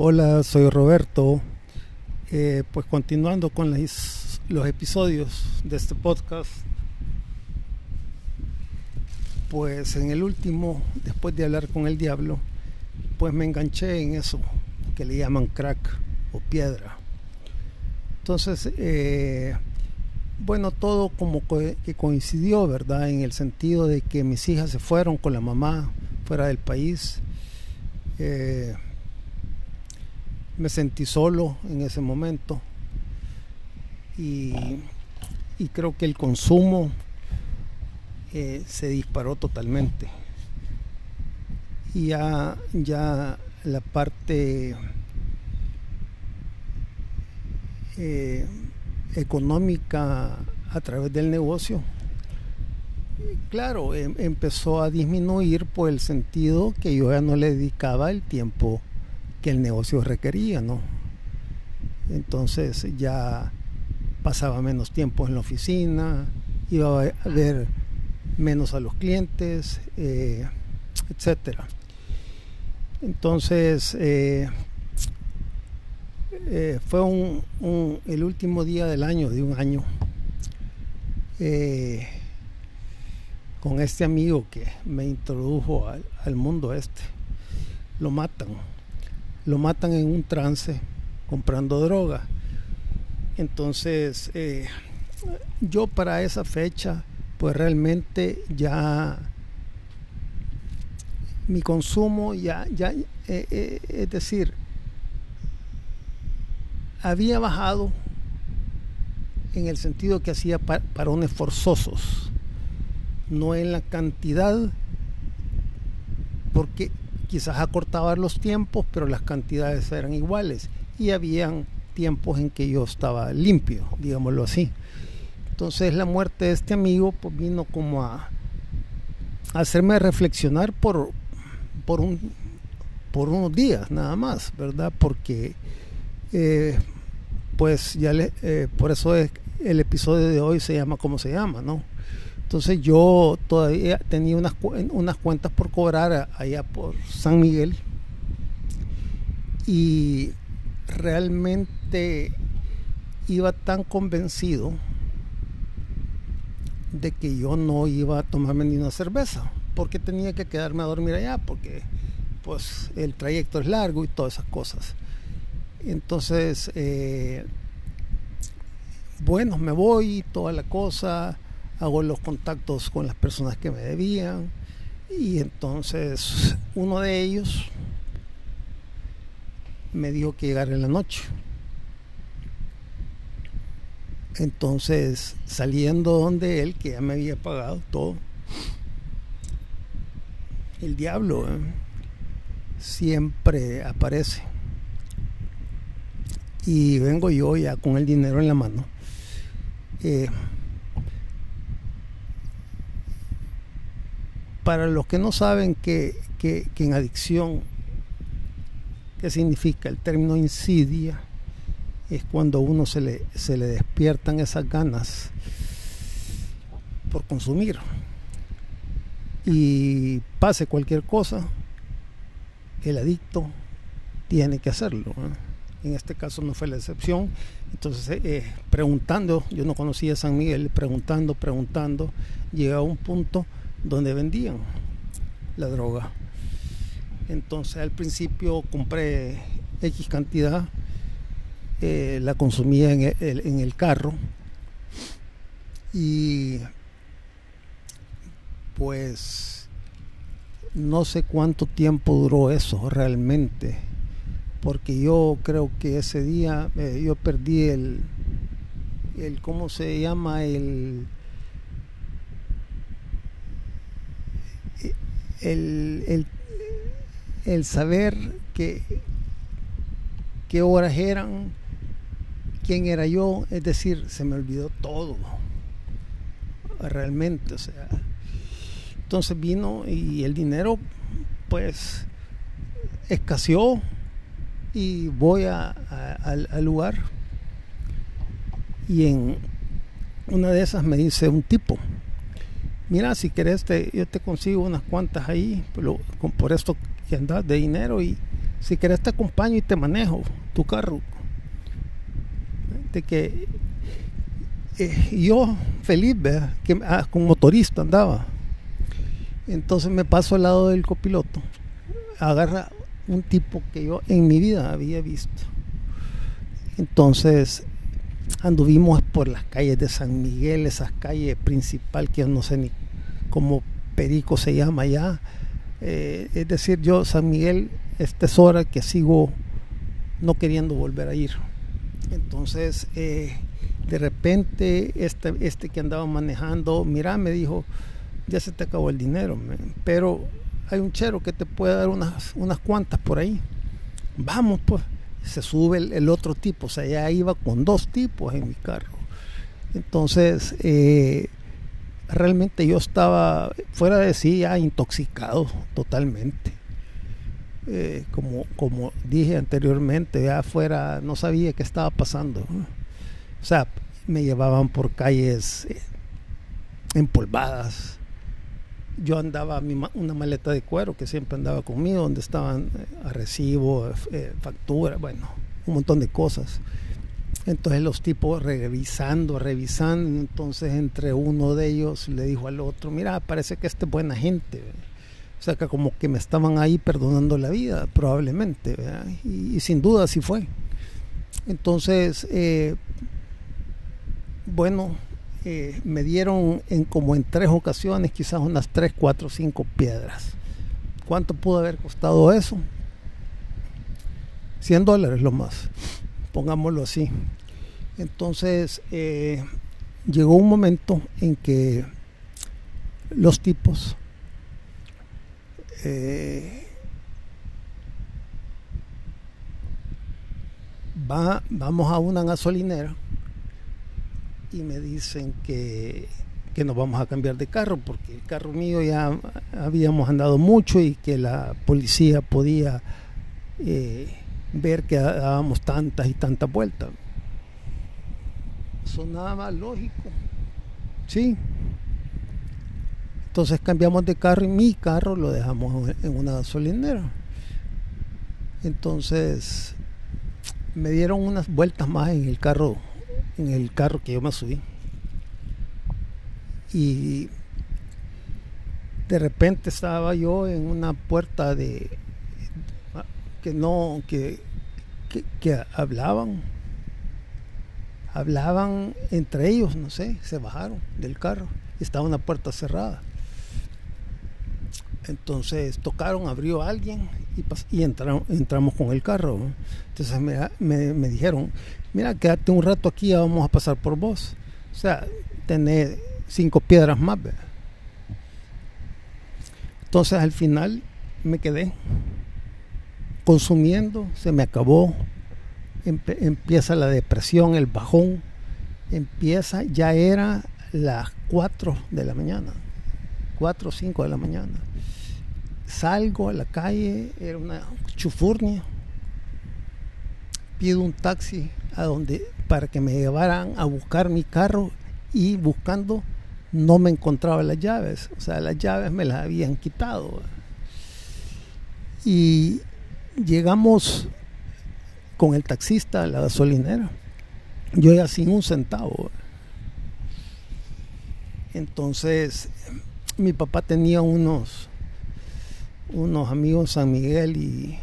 Hola, soy Roberto. Eh, pues continuando con los episodios de este podcast, pues en el último, después de hablar con el diablo, pues me enganché en eso que le llaman crack o piedra. Entonces, eh, bueno, todo como que coincidió, ¿verdad? En el sentido de que mis hijas se fueron con la mamá fuera del país. Eh, me sentí solo en ese momento y, creo que el consumo eh, se disparó totalmente. Y ya, ya la parte eh, económica a través del negocio, claro, em, empezó a disminuir por el sentido que yo ya no le dedicaba el tiempo que el negocio requería, ¿no? Entonces ya pasaba menos tiempo en la oficina, iba a ver menos a los clientes, eh, etcétera. Entonces eh, eh, fue un, el último día del año, de un año, con este amigo que me introdujo al mundo este. Lo matan lo matan en un trance comprando droga. Entonces, eh, yo para esa fecha, pues realmente ya mi consumo ya, ya eh, eh, es decir, había bajado en el sentido que hacía parones forzosos, no en la cantidad, porque quizás acortaba los tiempos, pero las cantidades eran iguales y habían tiempos en que yo estaba limpio, digámoslo así. Entonces la muerte de este amigo pues vino como a, hacerme reflexionar por, por, un, por unos días nada más, ¿verdad? Porque eh, pues ya le, eh, por eso es, el episodio de hoy se llama como se llama, ¿no? Entonces yo todavía tenía unas, unas cuentas por cobrar allá por San Miguel. Y realmente iba tan convencido de que yo no iba a tomarme ni una cerveza porque tenía que quedarme a dormir allá porque pues el trayecto es largo y todas esas cosas. Entonces eh, bueno me voy toda la cosa hago los contactos con las personas que me debían y entonces uno de ellos me dijo que llegara en la noche. Entonces, saliendo donde él, que ya me había pagado todo, el diablo ¿eh? siempre aparece. Y vengo yo ya con el dinero en la mano. Eh, para los que no saben que, en adicción, ¿qué significa? El término insidia es cuando uno se le, se le despiertan esas ganas por consumir. Y pase cualquier cosa, el adicto tiene que hacerlo. En este caso no fue la excepción. Entonces, eh, preguntando, yo no conocía a San Miguel, preguntando, preguntando, llega a un punto donde vendían la droga. Entonces al principio compré X cantidad, eh, la consumía en el, en el carro y pues no sé cuánto tiempo duró eso realmente, porque yo creo que ese día eh, yo perdí el, el, ¿cómo se llama? El, el, el, saber que, qué horas eran, quién era yo, es decir, se me olvidó todo, realmente, o sea, entonces vino y el dinero, pues, escaseó y voy a, al lugar. Y en una de esas me dice un tipo, mira, si querés, te, yo te consigo unas cuantas ahí, por, esto que andas de dinero y si querés te acompaño y te manejo tu carro. De que eh, yo feliz, que ah, con motorista andaba. Entonces me paso al lado del copiloto, agarra un tipo que yo en mi vida había visto. Entonces anduvimos por las calles de San Miguel, esas calles principal que no sé ni cómo Perico se llama allá. Eh, es decir, yo San Miguel, esta es hora que sigo no queriendo volver a ir. Entonces, eh, de repente, este, este que andaba manejando, mira, me dijo, ya se te acabó el dinero, pero hay un chero que te puede dar unas, unas cuantas por ahí. Vamos, pues se sube el, otro tipo, o sea, ya iba con dos tipos en mi carro. Entonces, eh, realmente yo estaba fuera de sí ya intoxicado totalmente. Eh, como, como dije anteriormente, ya afuera no sabía qué estaba pasando. O sea, me llevaban por calles eh, empolvadas. Yo andaba una maleta de cuero que siempre andaba conmigo, donde estaban a recibo, factura, bueno, un montón de cosas. Entonces los tipos revisando, revisando, entonces entre uno de ellos le dijo al otro, mira, parece que este es buena gente. O sea, que como que me estaban ahí perdonando la vida, probablemente, y, sin duda así fue. Entonces, eh, bueno, eh, me dieron en como en tres ocasiones, quizás unas tres, cuatro, cinco piedras. ¿Cuánto pudo haber costado eso? 100 dólares lo más, pongámoslo así. Entonces eh, llegó un momento en que los tipos eh, va, vamos a una gasolinera y me dicen que, que nos vamos a cambiar de carro porque el carro mío ya habíamos andado mucho y que la policía podía eh, ver que dábamos tantas y tantas vueltas sonaba más lógico. Sí. Entonces cambiamos de carro y mi carro lo dejamos en una gasolinera. Entonces me dieron unas vueltas más en el carro, en el carro que yo me subí. Y de repente estaba yo en una puerta de que no que, que hablaban hablaban entre ellos, no sé, se bajaron del carro estaba una puerta cerrada. Entonces tocaron, abrió alguien y, entramos con el carro. Entonces me, dijeron, mira, quédate un rato aquí, ya vamos a pasar por vos. O sea, tener cinco piedras más. Entonces al final me quedé consumiendo, se me acabó empieza la depresión, el bajón, empieza, ya era las 4 de la mañana, 4 o 5 de la mañana. Salgo a la calle, era una chufurnia, pido un taxi a donde para que me llevaran a buscar mi carro y buscando no me encontraba las llaves, o sea, las llaves me las habían quitado. Y llegamos con el taxista la gasolinera. Yo ya sin un centavo. Entonces, mi papá tenía unos, unos amigos en San Miguel y,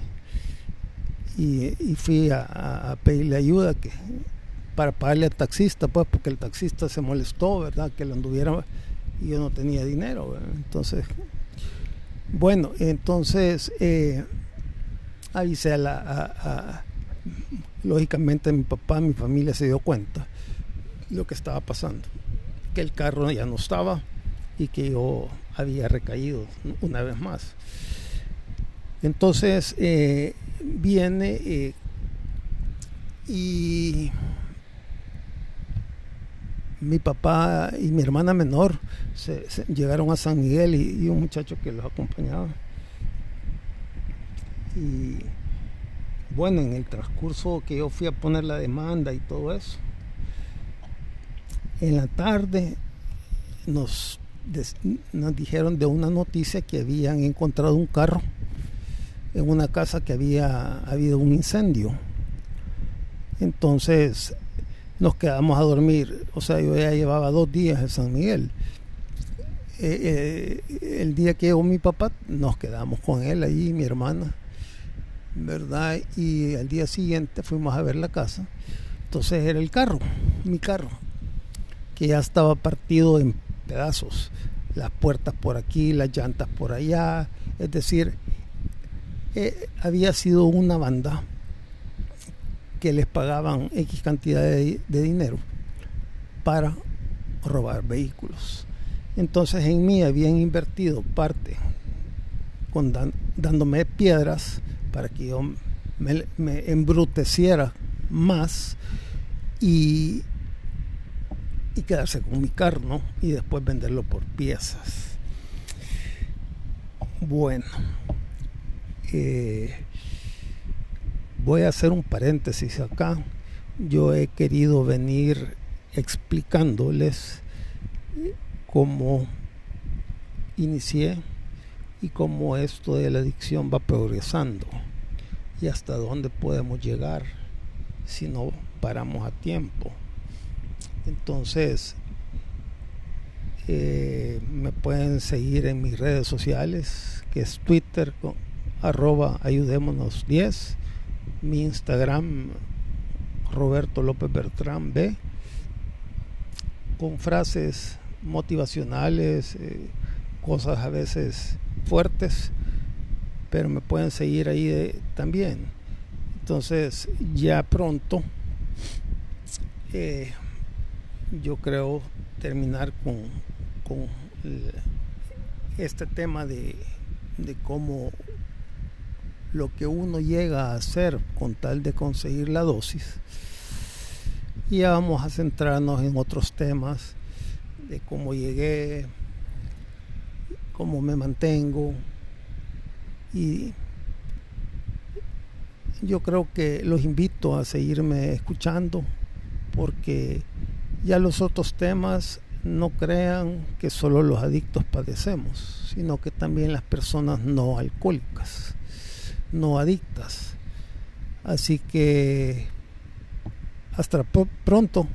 y, fui a, pedirle ayuda que, para pagarle al taxista, pues, porque el taxista se molestó, ¿verdad? Que lo anduviera y yo no tenía dinero. Entonces, bueno, entonces eh, avisé a la, lógicamente mi papá, mi familia se dio cuenta lo que estaba pasando, que el carro ya no estaba y que yo había recaído una vez más. Entonces eh, viene eh, y mi papá y mi hermana menor se, llegaron a San Miguel y, un muchacho que los acompañaba. Y bueno, en el transcurso que yo fui a poner la demanda y todo eso, en la tarde nos dijeron de una noticia que habían encontrado un carro en una casa que había habido un incendio. Entonces nos quedamos a dormir, o sea, yo ya llevaba dos días en San Miguel. Eh, eh, el día que llegó mi papá, nos quedamos con él ahí, mi hermana, ¿verdad? Y al día siguiente fuimos a ver la casa. Entonces era el carro, mi carro, que ya estaba partido en pedazos. Las puertas por aquí, las llantas por allá. Es decir, eh, había sido una banda que les pagaban X cantidad de, dinero para robar vehículos. Entonces en mí habían invertido parte con dándome piedras para que yo me, embruteciera más y, y quedarse con mi carro y después venderlo por piezas. Bueno, eh, voy a hacer un paréntesis acá. Yo he querido venir explicándoles cómo inicié y cómo esto de la adicción va progresando y hasta dónde podemos llegar si no paramos a tiempo. Entonces, eh, me pueden seguir en mis redes sociales, que es Twitter con arroba ayudémonos 10 mi Instagram Roberto López Bertrán B con frases motivacionales, eh, cosas a veces fuertes, pero me pueden seguir ahí también. Entonces ya pronto eh, yo creo terminar con, con este tema de, de cómo lo que uno llega a hacer con tal de conseguir la dosis. Y ya vamos a centrarnos en otros temas de cómo llegué, cómo me mantengo. Y yo creo que los invito a seguirme escuchando porque ya los otros temas no crean que solo los adictos padecemos, sino que también las personas no alcohólicas no adictas. Así que hasta pronto.